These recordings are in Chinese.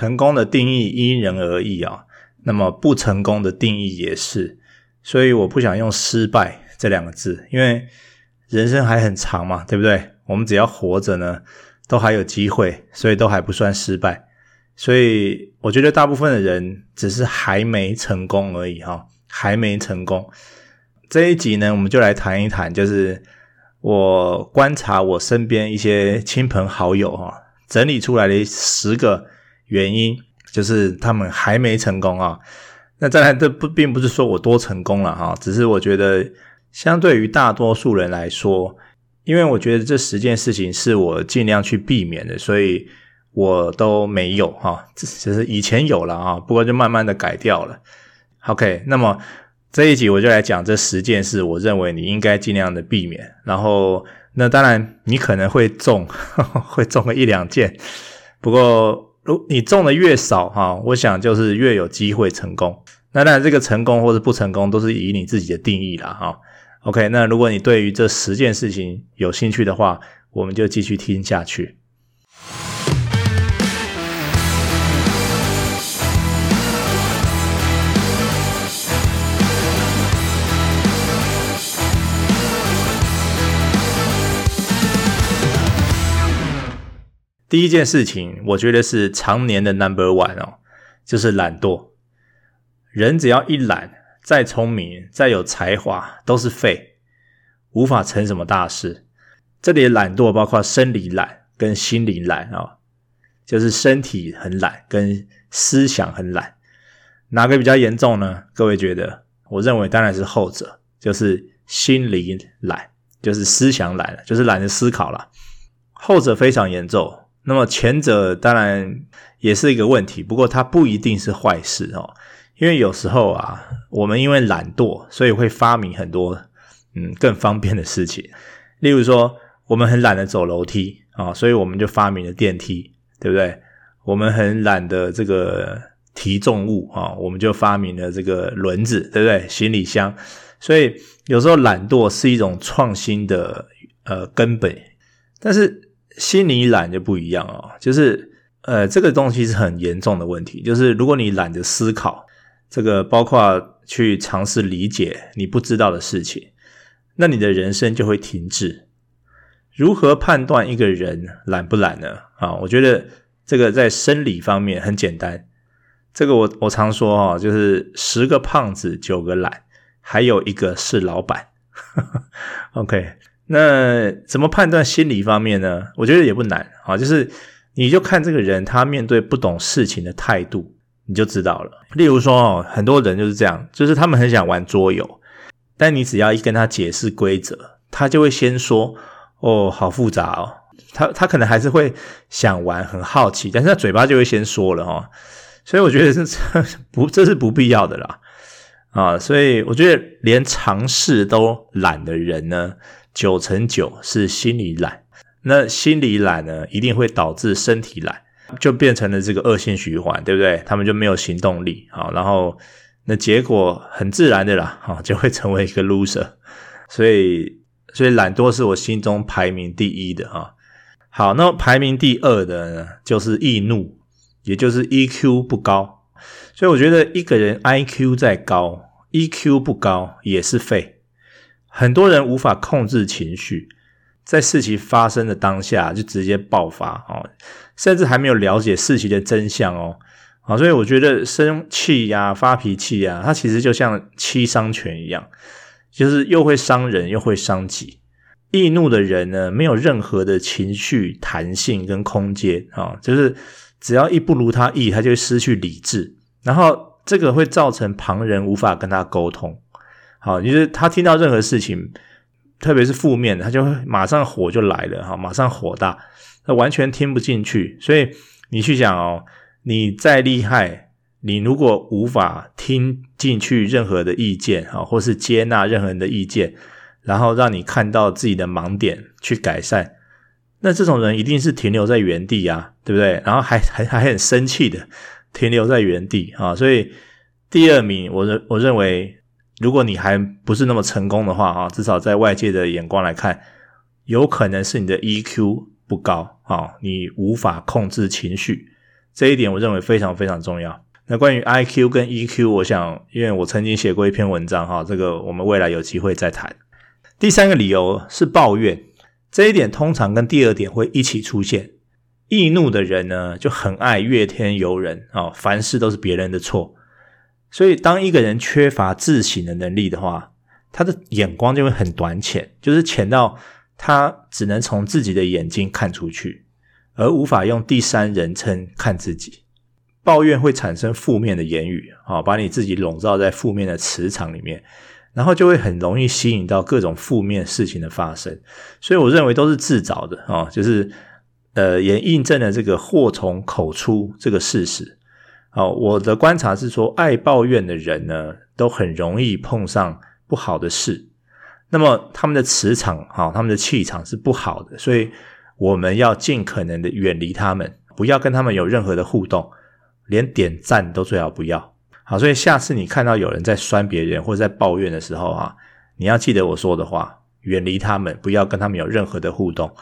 成功的定义因人而异啊，那么不成功的定义也是，所以我不想用失败这两个字，因为人生还很长嘛，对不对？我们只要活着呢，都还有机会，所以都还不算失败。所以我觉得大部分的人只是还没成功而已哈，还没成功。这一集呢，我们就来谈一谈，就是我观察我身边一些亲朋好友哈，整理出来的十个原因，就是他们还没成功啊。那当然，这不并不是说我多成功了哈，只是我觉得相对于大多数人来说，因为我觉得这十件事情是我尽量去避免的，所以我都没有哈，只是以前有了啊，不过就慢慢的改掉了。OK，那么。这一集我就来讲这十件事，我认为你应该尽量的避免。然后，那当然你可能会中，呵 呵会中个一两件。不过，如你中的越少哈，我想就是越有机会成功。那当然，这个成功或者不成功都是以你自己的定义了哈。OK，那如果你对于这十件事情有兴趣的话，我们就继续听下去。第一件事情，我觉得是常年的 number one 哦，就是懒惰。人只要一懒，再聪明、再有才华，都是废，无法成什么大事。这里的懒惰包括生理懒跟心理懒哦，就是身体很懒跟思想很懒，哪个比较严重呢？各位觉得？我认为当然是后者，就是心理懒，就是思想懒，就是懒得思考了。后者非常严重。那么前者当然也是一个问题，不过它不一定是坏事哦。因为有时候啊，我们因为懒惰，所以会发明很多嗯更方便的事情。例如说，我们很懒得走楼梯啊，所以我们就发明了电梯，对不对？我们很懒得这个提重物啊，我们就发明了这个轮子，对不对？行李箱。所以有时候懒惰是一种创新的呃根本，但是。心理懒就不一样哦，就是呃，这个东西是很严重的问题。就是如果你懒得思考，这个包括去尝试理解你不知道的事情，那你的人生就会停滞。如何判断一个人懒不懒呢？啊，我觉得这个在生理方面很简单。这个我我常说哈，就是十个胖子九个懒，还有一个是老板。OK。那怎么判断心理方面呢？我觉得也不难啊，就是你就看这个人他面对不懂事情的态度，你就知道了。例如说哦，很多人就是这样，就是他们很想玩桌游，但你只要一跟他解释规则，他就会先说：“哦，好复杂哦。”他他可能还是会想玩，很好奇，但是他嘴巴就会先说了哈。所以我觉得这不这是不必要的啦啊。所以我觉得连尝试都懒的人呢。九成九是心理懒，那心理懒呢，一定会导致身体懒，就变成了这个恶性循环，对不对？他们就没有行动力啊，然后那结果很自然的啦，啊，就会成为一个 loser。所以，所以懒惰是我心中排名第一的啊。好，那排名第二的呢，就是易怒，也就是 EQ 不高。所以我觉得一个人 IQ 再高，EQ 不高也是废。很多人无法控制情绪，在事情发生的当下就直接爆发哦，甚至还没有了解事情的真相哦，啊，所以我觉得生气呀、发脾气呀，它其实就像七伤拳一样，就是又会伤人又会伤己。易怒的人呢，没有任何的情绪弹性跟空间啊，就是只要一不如他意，他就会失去理智，然后这个会造成旁人无法跟他沟通。好，就是他听到任何事情，特别是负面，他就会马上火就来了，哈，马上火大，他完全听不进去。所以你去想哦，你再厉害，你如果无法听进去任何的意见，哈，或是接纳任何人的意见，然后让你看到自己的盲点去改善，那这种人一定是停留在原地啊，对不对？然后还还还很生气的停留在原地啊。所以第二名，我认我认为。如果你还不是那么成功的话啊，至少在外界的眼光来看，有可能是你的 EQ 不高啊，你无法控制情绪，这一点我认为非常非常重要。那关于 IQ 跟 EQ，我想，因为我曾经写过一篇文章哈，这个我们未来有机会再谈。第三个理由是抱怨，这一点通常跟第二点会一起出现。易怒的人呢，就很爱怨天尤人啊，凡事都是别人的错。所以，当一个人缺乏自省的能力的话，他的眼光就会很短浅，就是浅到他只能从自己的眼睛看出去，而无法用第三人称看自己。抱怨会产生负面的言语啊，把你自己笼罩在负面的磁场里面，然后就会很容易吸引到各种负面事情的发生。所以，我认为都是自找的啊，就是。呃，也印证了这个祸从口出这个事实。好，我的观察是说，爱抱怨的人呢，都很容易碰上不好的事。那么他们的磁场，哈，他们的气场是不好的，所以我们要尽可能的远离他们，不要跟他们有任何的互动，连点赞都最好不要。好，所以下次你看到有人在酸别人或者在抱怨的时候啊，你要记得我说的话，远离他们，不要跟他们有任何的互动。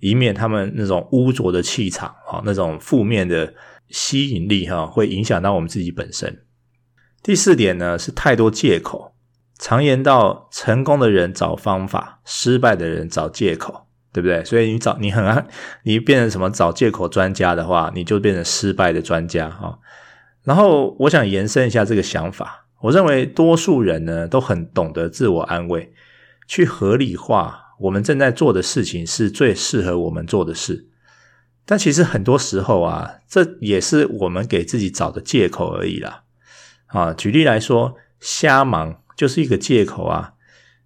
以免他们那种污浊的气场啊，那种负面的吸引力哈，会影响到我们自己本身。第四点呢，是太多借口。常言道，成功的人找方法，失败的人找借口，对不对？所以你找你很爱，你变成什么找借口专家的话，你就变成失败的专家哈。然后我想延伸一下这个想法，我认为多数人呢都很懂得自我安慰，去合理化。我们正在做的事情是最适合我们做的事，但其实很多时候啊，这也是我们给自己找的借口而已啦。啊，举例来说，瞎忙就是一个借口啊。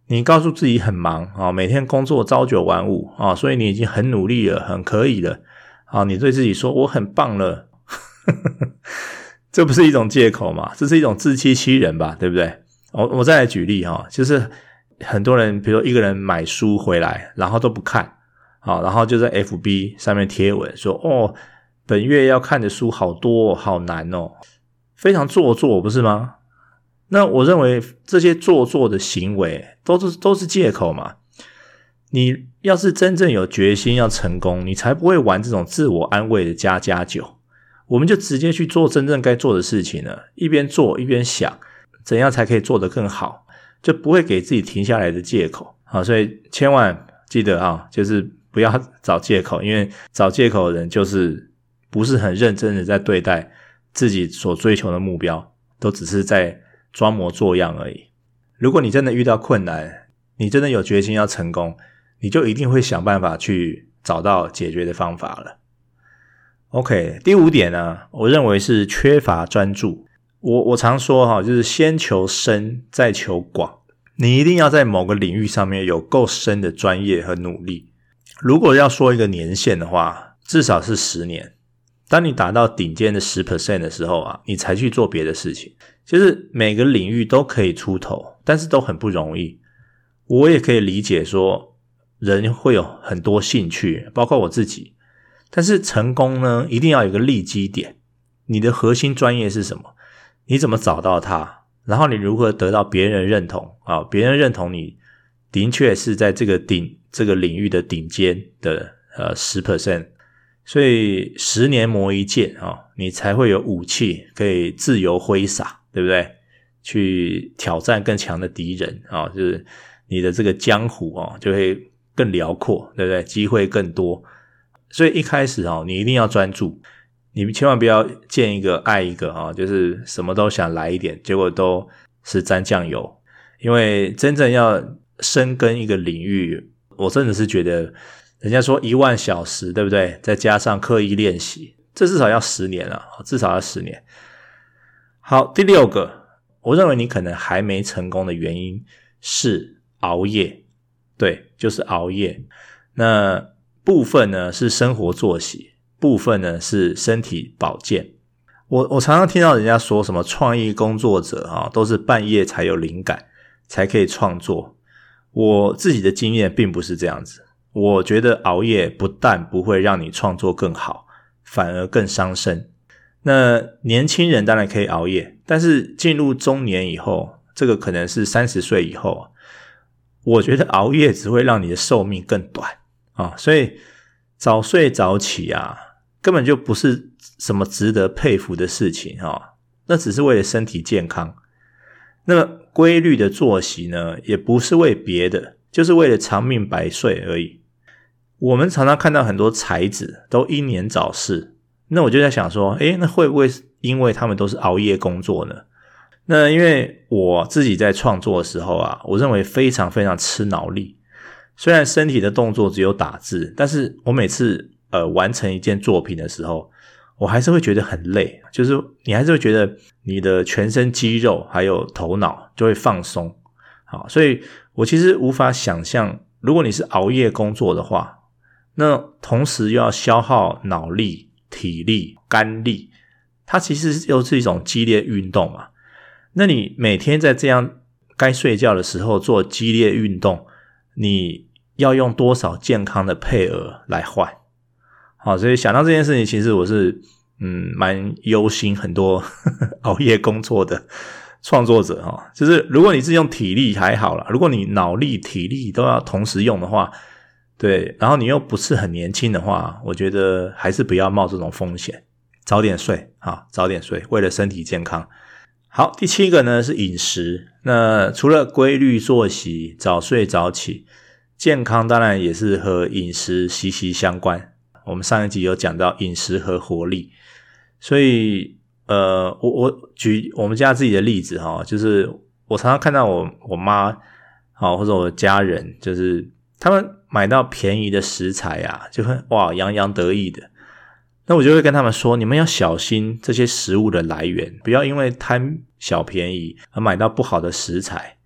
你告诉自己很忙啊，每天工作朝九晚五啊，所以你已经很努力了，很可以了。啊，你对自己说我很棒了，这不是一种借口嘛？这是一种自欺欺人吧，对不对？我我再来举例哈，就是。很多人，比如说一个人买书回来，然后都不看，好，然后就在 FB 上面贴文说：“哦，本月要看的书好多，好难哦，非常做作，不是吗？”那我认为这些做作的行为都是都是借口嘛。你要是真正有决心要成功，你才不会玩这种自我安慰的加加酒。我们就直接去做真正该做的事情了，一边做一边想怎样才可以做得更好。就不会给自己停下来的借口，好，所以千万记得啊，就是不要找借口，因为找借口的人就是不是很认真的在对待自己所追求的目标，都只是在装模作样而已。如果你真的遇到困难，你真的有决心要成功，你就一定会想办法去找到解决的方法了。OK，第五点呢，我认为是缺乏专注。我我常说哈，就是先求深，再求广。你一定要在某个领域上面有够深的专业和努力。如果要说一个年限的话，至少是十年。当你达到顶尖的十 percent 的时候啊，你才去做别的事情。其实每个领域都可以出头，但是都很不容易。我也可以理解说，人会有很多兴趣，包括我自己。但是成功呢，一定要有个立基点。你的核心专业是什么？你怎么找到它？然后你如何得到别人认同啊？别人认同你的确是在这个顶这个领域的顶尖的呃十 percent，所以十年磨一剑啊，你才会有武器可以自由挥洒，对不对？去挑战更强的敌人啊，就是你的这个江湖啊就会更辽阔，对不对？机会更多。所以一开始啊，你一定要专注。你千万不要见一个爱一个啊，就是什么都想来一点，结果都是沾酱油。因为真正要深耕一个领域，我真的是觉得，人家说一万小时，对不对？再加上刻意练习，这至少要十年了，至少要十年。好，第六个，我认为你可能还没成功的原因是熬夜，对，就是熬夜。那部分呢是生活作息。部分呢是身体保健，我我常常听到人家说什么创意工作者啊，都是半夜才有灵感，才可以创作。我自己的经验并不是这样子，我觉得熬夜不但不会让你创作更好，反而更伤身。那年轻人当然可以熬夜，但是进入中年以后，这个可能是三十岁以后，我觉得熬夜只会让你的寿命更短啊，所以早睡早起啊。根本就不是什么值得佩服的事情啊、那只是为了身体健康。那么规律的作息呢，也不是为别的，就是为了长命百岁而已。我们常常看到很多才子都英年早逝，那我就在想说，诶，那会不会因为他们都是熬夜工作呢？那因为我自己在创作的时候啊，我认为非常非常吃脑力。虽然身体的动作只有打字，但是我每次呃完成一件作品的时候，我还是会觉得很累。就是你还是会觉得你的全身肌肉还有头脑就会放松。好，所以我其实无法想象，如果你是熬夜工作的话，那同时又要消耗脑力、体力、肝力，它其实又是一种激烈运动嘛。那你每天在这样该睡觉的时候做激烈运动，你要用多少健康的配额来换？好，所以想到这件事情，其实我是嗯蛮忧心很多呵 呵熬夜工作的创作者哈。就是如果你是用体力还好啦，如果你脑力、体力都要同时用的话，对，然后你又不是很年轻的话，我觉得还是不要冒这种风险，早点睡啊，早点睡，为了身体健康。好，第七个呢是饮食。那除了规律作息、早睡早起，健康当然也是和饮食息息相关。我们上一集有讲到饮食和活力，所以呃，我我举我们家自己的例子哈，就是我常常看到我我妈好或者我的家人，就是他们买到便宜的食材啊，就会哇洋洋得意的。那我就会跟他们说，你们要小心这些食物的来源，不要因为贪小便宜而买到不好的食材，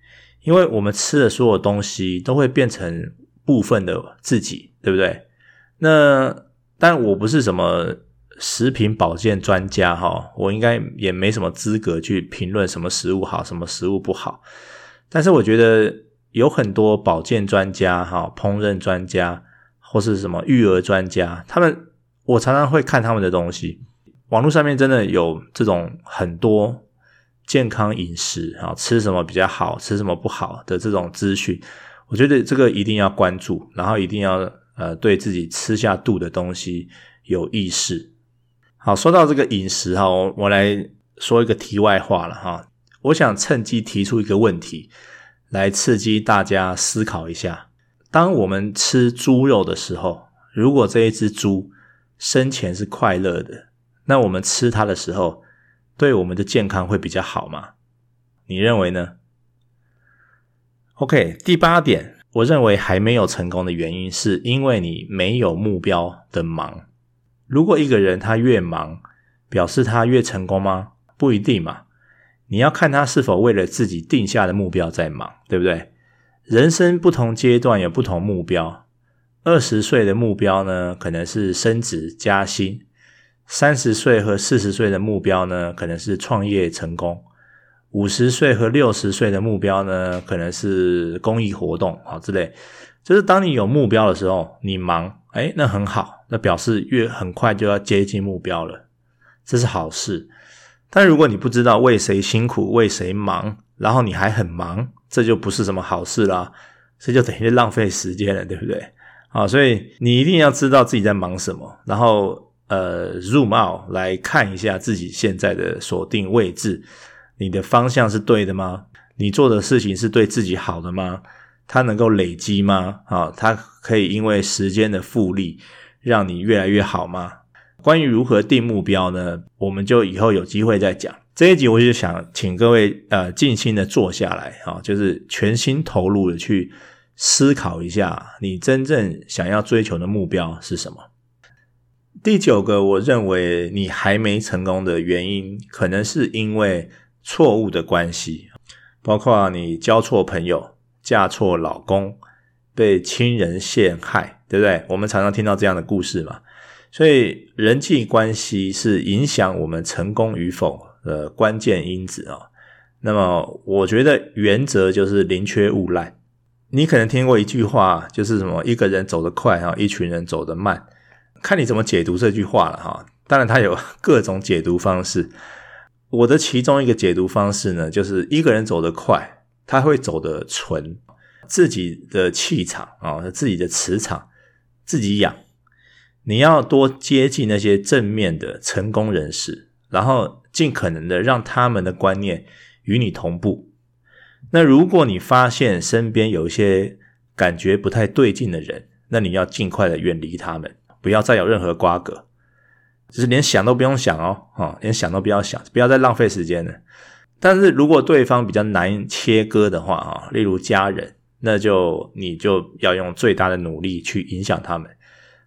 因为我们吃的所有东西都会变成部分的自己，对不对？那但我不是什么食品保健专家哈，我应该也没什么资格去评论什么食物好，什么食物不好。但是我觉得有很多保健专家哈，烹饪专家或是什么育儿专家，他们。我常常会看他们的东西，网络上面真的有这种很多健康饮食啊，吃什么比较好，吃什么不好的这种资讯。我觉得这个一定要关注，然后一定要呃对自己吃下肚的东西有意识。好，说到这个饮食哈，我我来说一个题外话了哈。我想趁机提出一个问题，来刺激大家思考一下：当我们吃猪肉的时候，如果这一只猪生前是快乐的，那我们吃它的时候，对我们的健康会比较好吗？你认为呢？OK，第八点，我认为还没有成功的原因，是因为你没有目标的忙。如果一个人他越忙，表示他越成功吗？不一定嘛。你要看他是否为了自己定下的目标在忙，对不对？人生不同阶段有不同目标。二十岁的目标呢，可能是升职加薪；三十岁和四十岁的目标呢，可能是创业成功；五十岁和六十岁的目标呢，可能是公益活动啊之类。就是当你有目标的时候，你忙，诶，那很好，那表示越很快就要接近目标了，这是好事。但如果你不知道为谁辛苦，为谁忙，然后你还很忙，这就不是什么好事啦，这就等于浪费时间了，对不对？好，所以你一定要知道自己在忙什么，然后呃，zoom out 来看一下自己现在的锁定位置，你的方向是对的吗？你做的事情是对自己好的吗？它能够累积吗？啊，它可以因为时间的复利让你越来越好吗？关于如何定目标呢？我们就以后有机会再讲。这一集我就想请各位呃静心的坐下来，啊，就是全心投入的去。思考一下，你真正想要追求的目标是什么？第九个，我认为你还没成功的原因，可能是因为错误的关系，包括你交错朋友、嫁错老公、被亲人陷害，对不对？我们常常听到这样的故事嘛。所以人际关系是影响我们成功与否的关键因子啊。那么，我觉得原则就是宁缺毋滥。你可能听过一句话，就是什么一个人走得快哈，一群人走得慢，看你怎么解读这句话了哈。当然，它有各种解读方式。我的其中一个解读方式呢，就是一个人走得快，他会走得纯，自己的气场啊，自己的磁场自己养。你要多接近那些正面的成功人士，然后尽可能的让他们的观念与你同步。那如果你发现身边有一些感觉不太对劲的人，那你要尽快的远离他们，不要再有任何瓜葛，就是连想都不用想哦，哦，连想都不要想，不要再浪费时间了。但是如果对方比较难切割的话啊，例如家人，那就你就要用最大的努力去影响他们。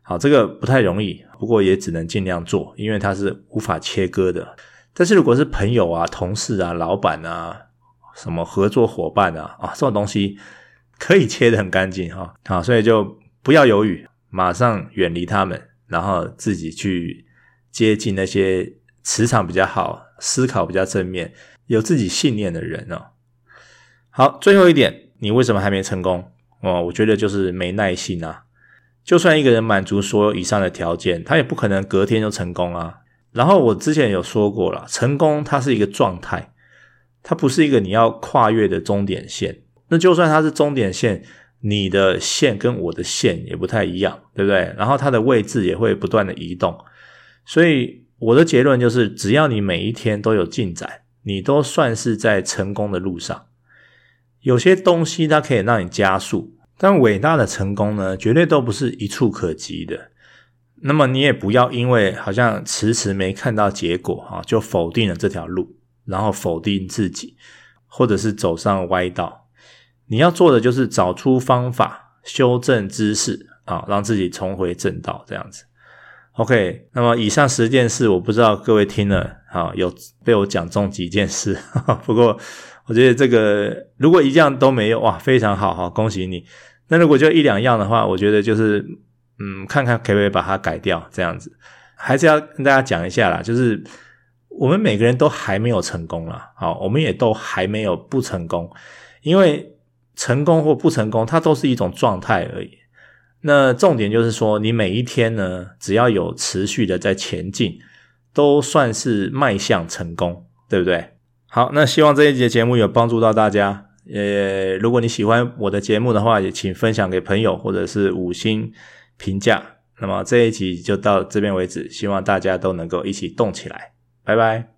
好，这个不太容易，不过也只能尽量做，因为它是无法切割的。但是如果是朋友啊、同事啊、老板啊、什么合作伙伴啊啊，这种东西可以切得很干净哈。好，所以就不要犹豫，马上远离他们，然后自己去接近那些磁场比较好、思考比较正面。有自己信念的人哦。好，最后一点，你为什么还没成功？哦，我觉得就是没耐心啊。就算一个人满足所有以上的条件，他也不可能隔天就成功啊。然后我之前有说过了，成功它是一个状态，它不是一个你要跨越的终点线。那就算它是终点线，你的线跟我的线也不太一样，对不对？然后它的位置也会不断的移动。所以我的结论就是，只要你每一天都有进展。你都算是在成功的路上，有些东西它可以让你加速，但伟大的成功呢，绝对都不是一触可及的。那么你也不要因为好像迟迟没看到结果啊，就否定了这条路，然后否定自己，或者是走上歪道。你要做的就是找出方法，修正知识啊，让自己重回正道，这样子。OK，那么以上十件事，我不知道各位听了，好，有被我讲中几件事。不过我觉得这个如果一样都没有，哇，非常好，哈，恭喜你。那如果就一两样的话，我觉得就是，嗯，看看可不可以把它改掉，这样子。还是要跟大家讲一下啦，就是我们每个人都还没有成功啦，好，我们也都还没有不成功，因为成功或不成功，它都是一种状态而已。那重点就是说，你每一天呢，只要有持续的在前进，都算是迈向成功，对不对？好，那希望这一集节目有帮助到大家。呃，如果你喜欢我的节目的话，也请分享给朋友或者是五星评价。那么这一集就到这边为止，希望大家都能够一起动起来。拜拜。